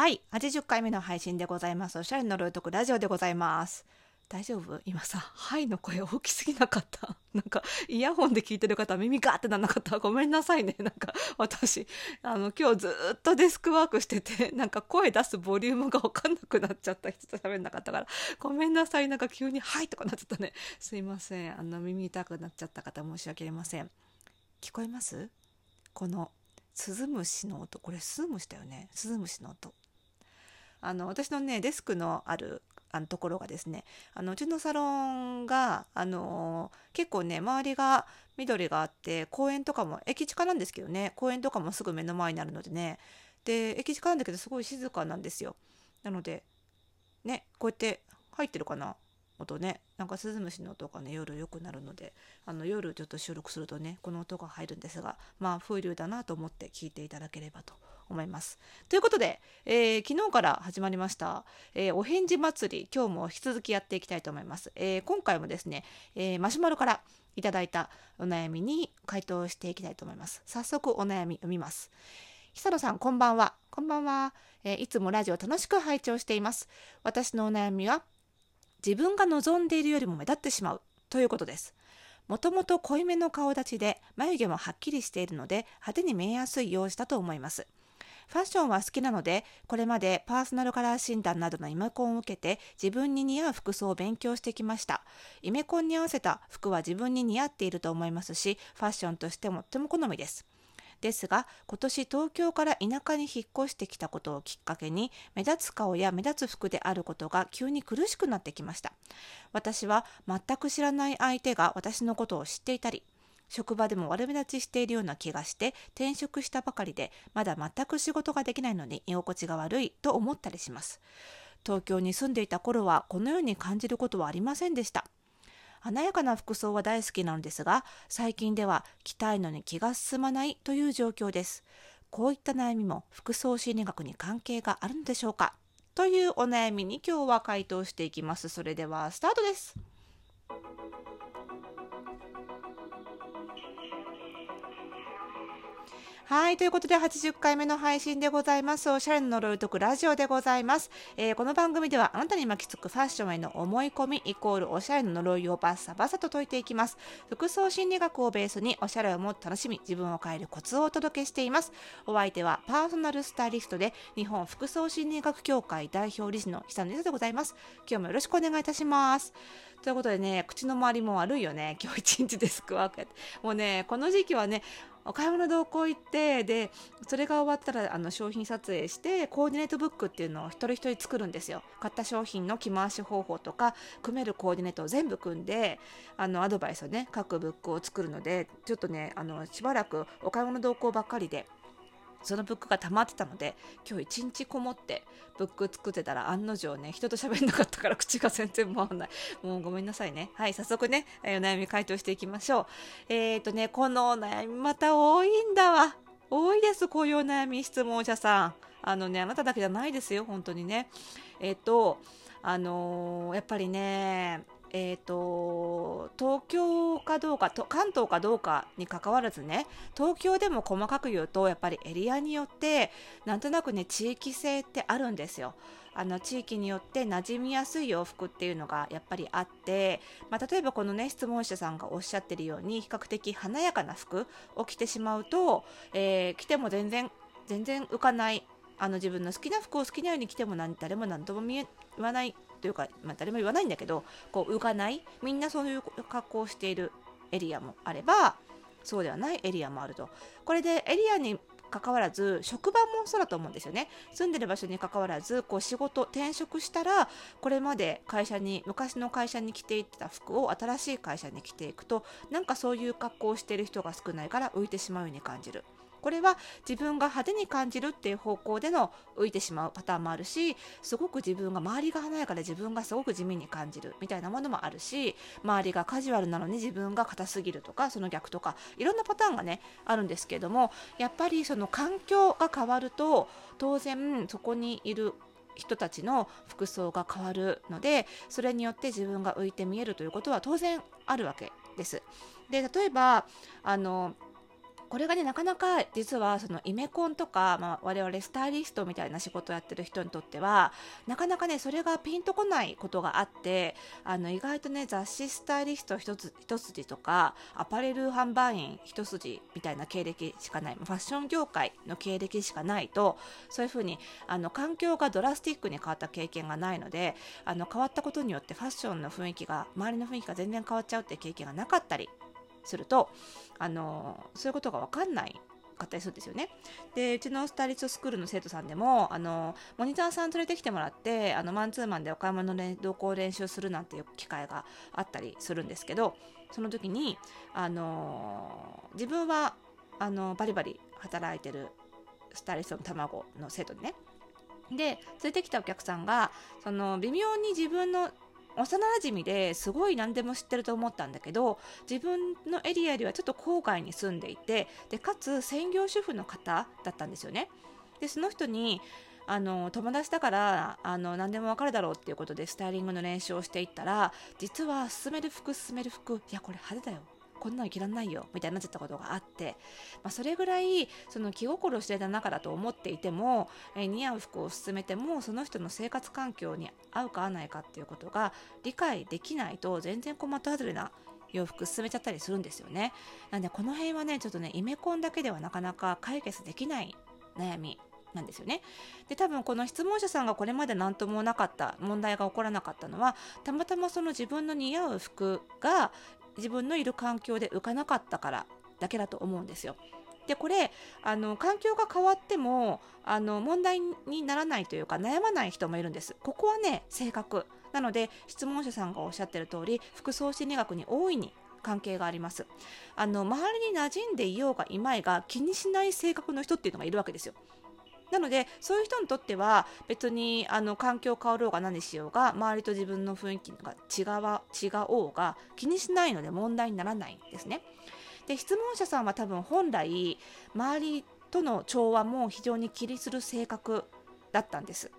はい、80回目の配信でございます。おしゃれの呪いとくラジオでございます。大丈夫？今さ、はいの声大きすぎなかった。なんか、イヤホンで聞いてる方、耳ガーってなんなかった。ごめんなさいね。なんか、私、あの、今日ずっとデスクワークしてて、なんか声出すボリュームがわかんなくなっちゃった人と喋んなかったから、ごめんなさい。なんか急に、はいとかなっちゃったね。すいません。あの、耳痛くなっちゃった方、申し訳ありません。聞こえます？この、スズムシの音。これスズムシだよね。スズムシの音。あの私のねデスクのあるあのところがですねあのうちのサロンがあの結構ね周りが緑があって公園とかも駅近なんですけどね公園とかもすぐ目の前にあるのでねで駅近なんだけどすごい静かなんですよ。なのでねこうやって入ってるかな？音ねなんかスズムシの音がね夜よくなるのであの夜ちょっと収録するとねこの音が入るんですがまあ風流だなと思って聞いていただければと思います。ということで、えー昨日から始まりました、えーお返事祭り今日も引き続きやっていきたいと思います。えー今回もですね、えーマシュマロからいただいたお悩みに回答していきたいと思います。早速お悩み読みます。久野さんこんばんは。こんばんは、えーいつもラジオ楽しく拝聴しています。私のお悩みは自分が望んでいるよりも目立ってしまうということです。もともと濃いめの顔立ちで眉毛もはっきりしているので派手に見えやすい容姿だと思います。ファッションは好きなのでこれまでパーソナルカラー診断などのイメコンを受けて自分に似合う服装を勉強してきました。イメコンに合わせた服は自分に似合っていると思いますしファッションとしてもとても好みです。ですが今年東京から田舎に引っ越してきたことをきっかけに目立つ顔や目立つ服であることが急に苦しくなってきました。私は全く知らない相手が私のことを知っていたり職場でも悪目立ちしているような気がして転職したばかりでまだ全く仕事ができないのに居心地が悪いと思ったりします。東京に住んでいた頃はこのように感じることはありませんでした。華やかな服装は大好きなのですが最近では着たいのに気が進まないという状況です。こういった悩みも服装心理学に関係があるのでしょうか？というお悩みに今日は回答していきます。それではスタートです。はい。ということで、80回目の配信でございます。おしゃれの呪いとくラジオでございます。えーこの番組では、あなたに巻きつくファッションへの思い込み、イコールおしゃれの呪いをバッサバサと解いていきます。服装心理学をベースに、おしゃれをもっと楽しみ、自分を変えるコツをお届けしています。お相手は、パーソナルスタイリストで、日本服装心理学協会代表理事の久野里でございます。今日もよろしくお願いいたします。ということでね、口の周りも悪いよね。今日一日デスクワークやって。もうね、この時期はね、お買い物同行行ってでそれが終わったらあの商品撮影してコーディネートブックっていうのを一人一人作るんですよ。買った商品の着回し方法とか組めるコーディネートを全部組んであのアドバイスをね書くブックを作るのでちょっとねあのしばらくお買い物同行ばっかりでそのブックが溜まってたので今日一日こもってブック作ってたら案の定ね人と喋んなかったから口が全然回らない。もうごめんなさいね。はい早速ねお悩み回答していきましょう。えっ、ー、とねこのお悩みまた多いんだわ。多いですこういうお悩み質問者さん。あのねあなただけじゃないですよ本当にね。えっ、とあのーやっぱりねえー、と東京かどうかと関東かどうかにかかわらずね東京でも細かく言うとやっぱりエリアによってなんとなくね地域性ってあるんですよ。あの地域によって馴染みやすい洋服っていうのがやっぱりあって、まあ、例えばこのね質問者さんがおっしゃってるように比較的華やかな服を着てしまうと、えー着ても全然全然浮かないあの自分の好きな服を好きなように着ても何誰も何とも言わないというか、まあ、誰も言わないんだけどこう浮かないみんなそういう格好をしているエリアもあればそうではないエリアもあると。これでエリアに関わらず職場もそうだと思うんですよね。住んでる場所に関わらずこう仕事転職したらこれまで会社に昔の会社に着ていった服を新しい会社に着ていくとなんかそういう格好をしている人が少ないから浮いてしまうように感じる。これは自分が派手に感じるっていう方向での浮いてしまうパターンもあるしすごく自分が周りが華やかで自分がすごく地味に感じるみたいなものもあるし周りがカジュアルなのに自分が硬すぎるとかその逆とかいろんなパターンがねあるんですけれどもやっぱりその環境が変わると当然そこにいる人たちの服装が変わるのでそれによって自分が浮いて見えるということは当然あるわけです。で例えばあのこれがねなかなか実はそのイメコンとか、まあ、我々スタイリストみたいな仕事をやってる人にとってはなかなかねそれがピンとこないことがあってあの意外とね雑誌スタイリスト一つ一筋とかアパレル販売員一筋みたいな経歴しかないファッション業界の経歴しかないとそういうふうにあの環境がドラスティックに変わった経験がないのであの変わったことによってファッションの雰囲気が周りの雰囲気が全然変わっちゃうっていう経験がなかったりするとあのそういうことが分かんないかったりするんですよね。でうちのスタイリストスクールの生徒さんでもあのモニターさん連れてきてもらってあのマンツーマンでお買い物の同行練習するなんていう機会があったりするんですけどその時にあの自分はあのバリバリ働いてるスタイリストの卵の生徒でねで連れてきたお客さんがその微妙に自分の幼馴染ですごい何でも知ってると思ったんだけど自分のエリアよりはちょっと郊外に住んでいてでかつ専業主婦の方だったんですよね。でその人にあの友達だからあの何でもわかるだろうっていうことでスタイリングの練習をしていったら実は勧める服勧める服いやこれ派手だよこんなの着らんないよみたいになっちゃったことがあって、まあ、それぐらいその気心を知れた中だと思っていても、えー、似合う服を勧めてもその人の生活環境に合うか合わないかっていうことが理解できないと全然こう的外れな洋服進めちゃったりするんですよね。なんでこの辺はねちょっとねイメコンだけではなかなか解決できない悩みなんですよね。で多分この質問者さんがこれまで何ともなかった問題が起こらなかったのはたまたまその自分の似合う服が自分のいる環境で浮かなかったからだけだと思うんですよ。でこれあの環境が変わってもあの問題にならないというか悩まない人もいるんです。ここはね性格なので質問者さんがおっしゃってる通り服装心理学に大いに関係がありますあの周りに馴染んでいようがいまいが気にしない性格の人っていうのがいるわけですよなのでそういう人にとっては別にあの環境変わろうが何しようが周りと自分の雰囲気が違わ違おうが気にしないので問題にならないんですね。で質問者さんは多分本来周りとの調和も非常に気にする性格だったんです。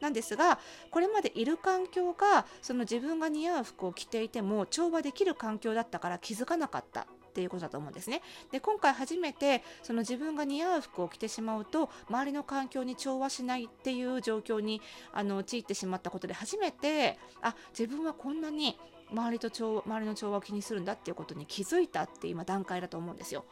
なんですがこれまでいる環境がその自分が似合う服を着ていても調和できる環境だったから気づかなかったっていうことだと思うんですね。で今回初めてその自分が似合う服を着てしまうと周りの環境に調和しないっていう状況にあの陥ってしまったことで初めてあ自分はこんなに周りと調周りの調和を気にするんだっていうことに気づいたって今段階だと思うんですよ。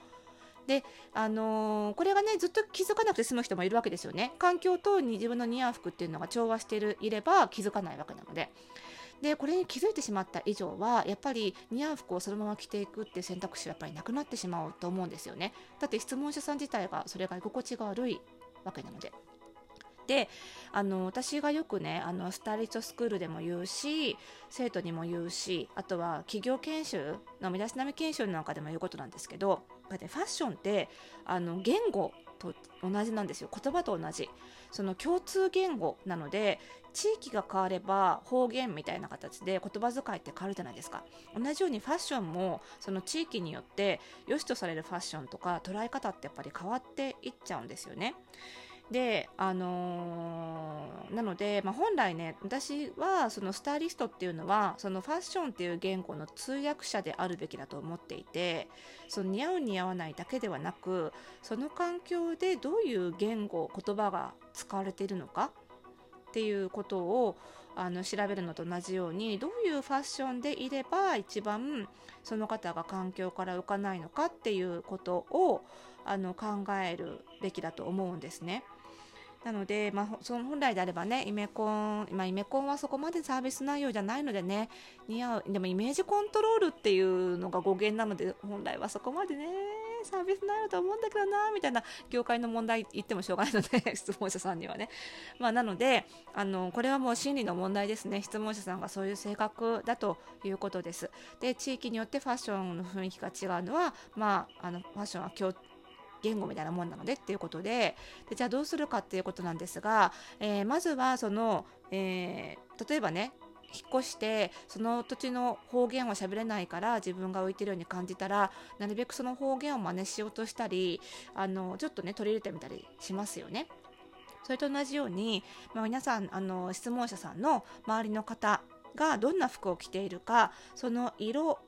で、あのー、これがねずっと気づかなくて済む人もいるわけですよね環境とに自分の似合う服っていうのが調和しているいれば気づかないわけなのででこれに気づいてしまった以上はやっぱり似合う服をそのまま着ていくって選択肢はやっぱりなくなってしまうと思うんですよねだって質問者さん自体がそれが居心地が悪いわけなので。であの私がよくねあのスタイリストスクールでも言うし生徒にも言うしあとは企業研修の身だしなみ研修なんかでも言うことなんですけどファッションってあの言語と同じなんですよ。言葉と同じ。その共通言語なので地域が変われば方言みたいな形で言葉遣いって変わるじゃないですか。同じようにファッションもその地域によって良しとされるファッションとか捉え方ってやっぱり変わっていっちゃうんですよね。であのー、なので、まあ、本来ね私はそのスタイリストっていうのはそのファッションっていう言語の通訳者であるべきだと思っていてその似合う似合わないだけではなくその環境でどういう言語言葉が使われているのかっていうことをあの調べるのと同じようにどういうファッションでいれば一番その方が環境から浮かないのかっていうことをあの考えるべきだと思うんですね。なので、まあ、その本来であればね、イメコン、まあ、イメコンはそこまでサービス内容じゃないのでね、似合う、でもイメージコントロールっていうのが語源なので、本来はそこまでね、サービス内容と思うんだけどな、みたいな業界の問題言ってもしょうがないので、質問者さんにはね。まあ、なので、あの、これはもう心理の問題ですね。質問者さんがそういう性格だということです。で、地域によってファッションの雰囲気が違うのは、まあ、あの、ファッションは共言語みたいなもんなのでっていうことででじゃあどうするかっていうことなんですが、えー、まずはその、えー、例えばね引っ越してその土地の方言は喋れないから自分が浮いてるように感じたらなるべくその方言を真似しようとしたりあのちょっとね取り入れてみたりしますよね。それと同じように、まあ、皆さんあの質問者さんの周りの方がどんな服を着ているかその色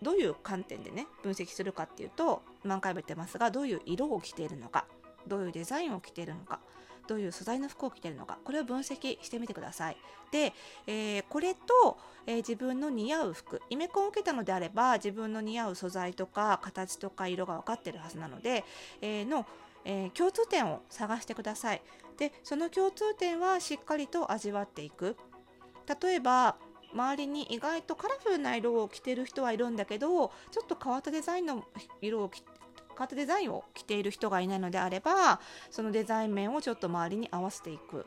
どういう観点でね分析するかっていうと何回も言ってますがどういう色を着ているのかどういうデザインを着ているのかどういう素材の服を着ているのかこれを分析してみてください。で、えー、これと、えー、自分の似合う服イメコンを受けたのであれば自分の似合う素材とか形とか色が分かってるはずなので、えー、のえー、共通点を探してください。でその共通点はしっかりと味わっていく。例えば周りに意外とカラフルな色を着てる人はいるんだけどちょっと変わったデザインの色を着変わったデザインを着ている人がいないのであればそのデザイン面をちょっと周りに合わせていく。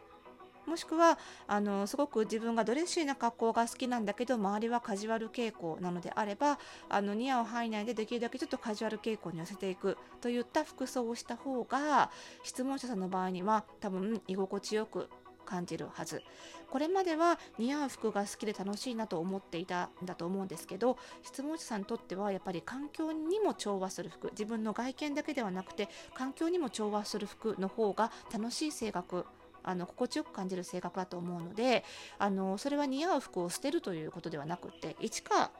もしくはあのすごく自分がドレッシーな格好が好きなんだけど周りはカジュアル傾向なのであればあの似合う範囲内でできるだけちょっとカジュアル傾向に寄せていく。といった服装をした方が質問者さんの場合には多分居心地よく感じるはず。これまでは似合う服が好きで楽しいなと思っていたんだと思うんですけど質問者さんにとってはやっぱり環境にも調和する服自分の外見だけではなくて環境にも調和する服の方が楽しい性格あの心地よく感じる性格だと思うのであのそれは似合う服を捨てるということではなくて1か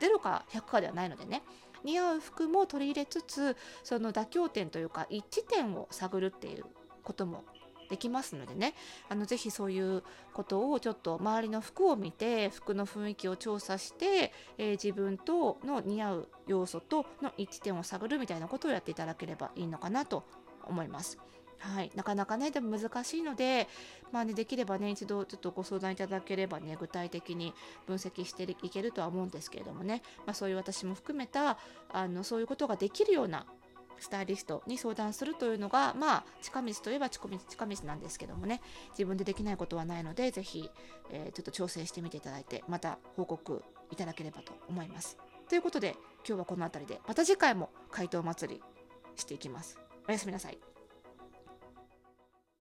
0か100かではないのでね似合う服も取り入れつつその妥協点というか一致点を探るっていうこともできますのでね。あのぜひそういうことをちょっと周りの服を見て服の雰囲気を調査して、えー、自分との似合う要素との一致点を探るみたいなことをやっていただければいいのかなと思います。はい、なかなかねでも難しいので、まあね、できればね一度ちょっとご相談いただければね具体的に分析していけるとは思うんですけれどもね、まあ、そういう私も含めたあのそういうことができるようなスタイリストに相談するというのが、まあ、近道といえば近道近道なんですけどもね自分でできないことはないので是非、えー、ちょっと挑戦してみていただいてまた報告いただければと思います。ということで今日はこの辺りでまた次回も回答祭りしていきます。おやすみなさい。